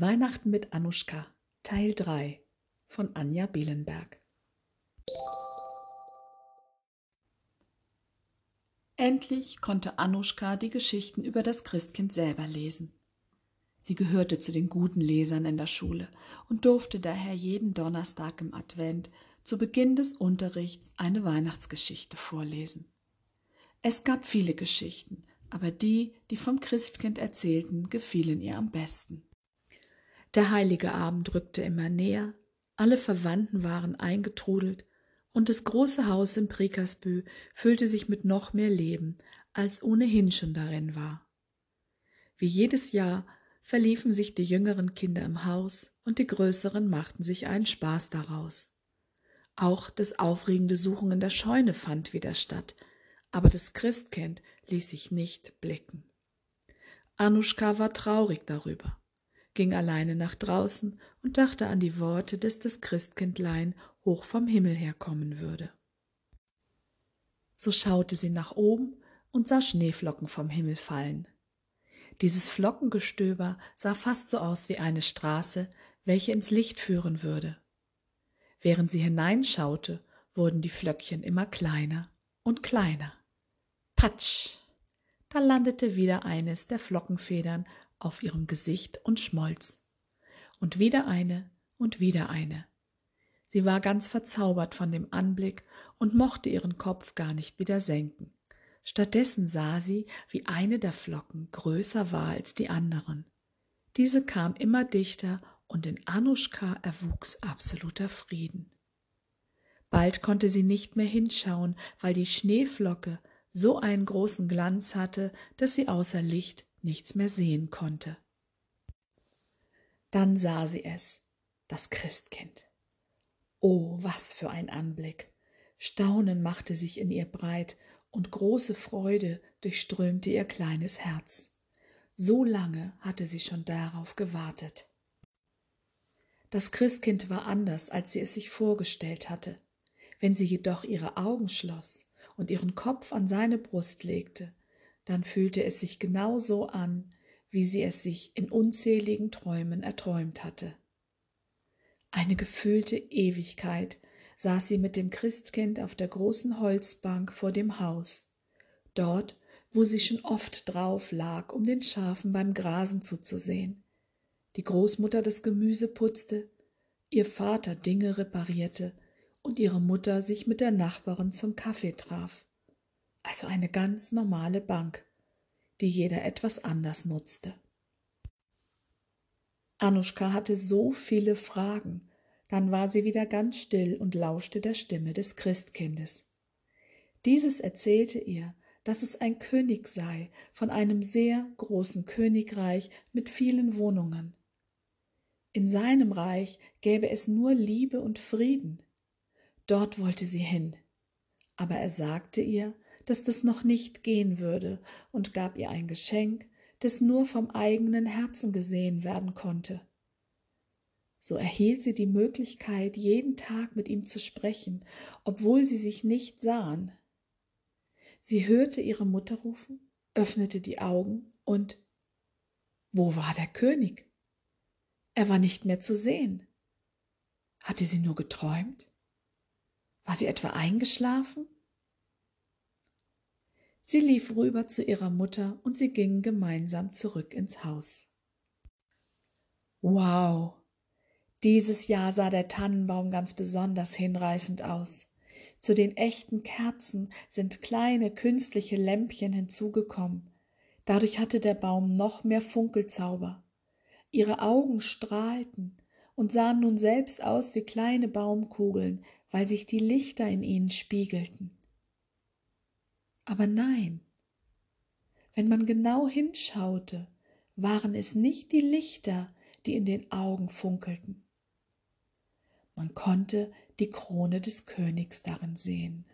Weihnachten mit Anuschka Teil 3 von Anja Bielenberg Endlich konnte Anuschka die Geschichten über das Christkind selber lesen. Sie gehörte zu den guten Lesern in der Schule und durfte daher jeden Donnerstag im Advent zu Beginn des Unterrichts eine Weihnachtsgeschichte vorlesen. Es gab viele Geschichten, aber die, die vom Christkind erzählten, gefielen ihr am besten. Der heilige Abend rückte immer näher, alle Verwandten waren eingetrudelt, und das große Haus im Prikersbü füllte sich mit noch mehr Leben, als ohnehin schon darin war. Wie jedes Jahr verliefen sich die jüngeren Kinder im Haus und die größeren machten sich einen Spaß daraus. Auch das aufregende Suchen in der Scheune fand wieder statt, aber das Christkind ließ sich nicht blicken. Anuschka war traurig darüber, ging alleine nach draußen und dachte an die Worte, dass das Christkindlein hoch vom Himmel herkommen würde. So schaute sie nach oben und sah Schneeflocken vom Himmel fallen. Dieses Flockengestöber sah fast so aus wie eine Straße, welche ins Licht führen würde. Während sie hineinschaute, wurden die Flöckchen immer kleiner und kleiner. Patsch! Da landete wieder eines der Flockenfedern auf ihrem Gesicht und schmolz. Und wieder eine und wieder eine. Sie war ganz verzaubert von dem Anblick und mochte ihren Kopf gar nicht wieder senken. Stattdessen sah sie, wie eine der Flocken größer war als die anderen. Diese kam immer dichter und in Anuschka erwuchs absoluter Frieden. Bald konnte sie nicht mehr hinschauen, weil die Schneeflocke so einen großen Glanz hatte, dass sie außer Licht nichts mehr sehen konnte. Dann sah sie es, das Christkind. Oh, was für ein Anblick! Staunen machte sich in ihr breit und große Freude durchströmte ihr kleines Herz. So lange hatte sie schon darauf gewartet. Das Christkind war anders, als sie es sich vorgestellt hatte. Wenn sie jedoch ihre Augen schloss und ihren Kopf an seine Brust legte, dann fühlte es sich genau so an, wie sie es sich in unzähligen Träumen erträumt hatte. Eine gefühlte Ewigkeit saß sie mit dem Christkind auf der großen Holzbank vor dem Haus, dort, wo sie schon oft drauf lag, um den Schafen beim Grasen zuzusehen. Die Großmutter das Gemüse putzte, ihr Vater Dinge reparierte und ihre Mutter sich mit der Nachbarin zum Kaffee traf. Also eine ganz normale Bank, die jeder etwas anders nutzte. Anuschka hatte so viele Fragen, dann war sie wieder ganz still und lauschte der Stimme des Christkindes. Dieses erzählte ihr, dass es ein König sei von einem sehr großen Königreich mit vielen Wohnungen. In seinem Reich gäbe es nur Liebe und Frieden. Dort wollte sie hin. Aber er sagte ihr, dass das noch nicht gehen würde und gab ihr ein Geschenk, das nur vom eigenen Herzen gesehen werden konnte. So erhielt sie die Möglichkeit, jeden Tag mit ihm zu sprechen, obwohl sie sich nicht sahen. Sie hörte ihre Mutter rufen, öffnete die Augen und wo war der König? Er war nicht mehr zu sehen. Hatte sie nur geträumt? War sie etwa eingeschlafen? Sie lief rüber zu ihrer Mutter und sie gingen gemeinsam zurück ins Haus. Wow! Dieses Jahr sah der Tannenbaum ganz besonders hinreißend aus. Zu den echten Kerzen sind kleine künstliche Lämpchen hinzugekommen. Dadurch hatte der Baum noch mehr Funkelzauber. Ihre Augen strahlten und sahen nun selbst aus wie kleine Baumkugeln, weil sich die Lichter in ihnen spiegelten. Aber nein, wenn man genau hinschaute, waren es nicht die Lichter, die in den Augen funkelten. Man konnte die Krone des Königs darin sehen.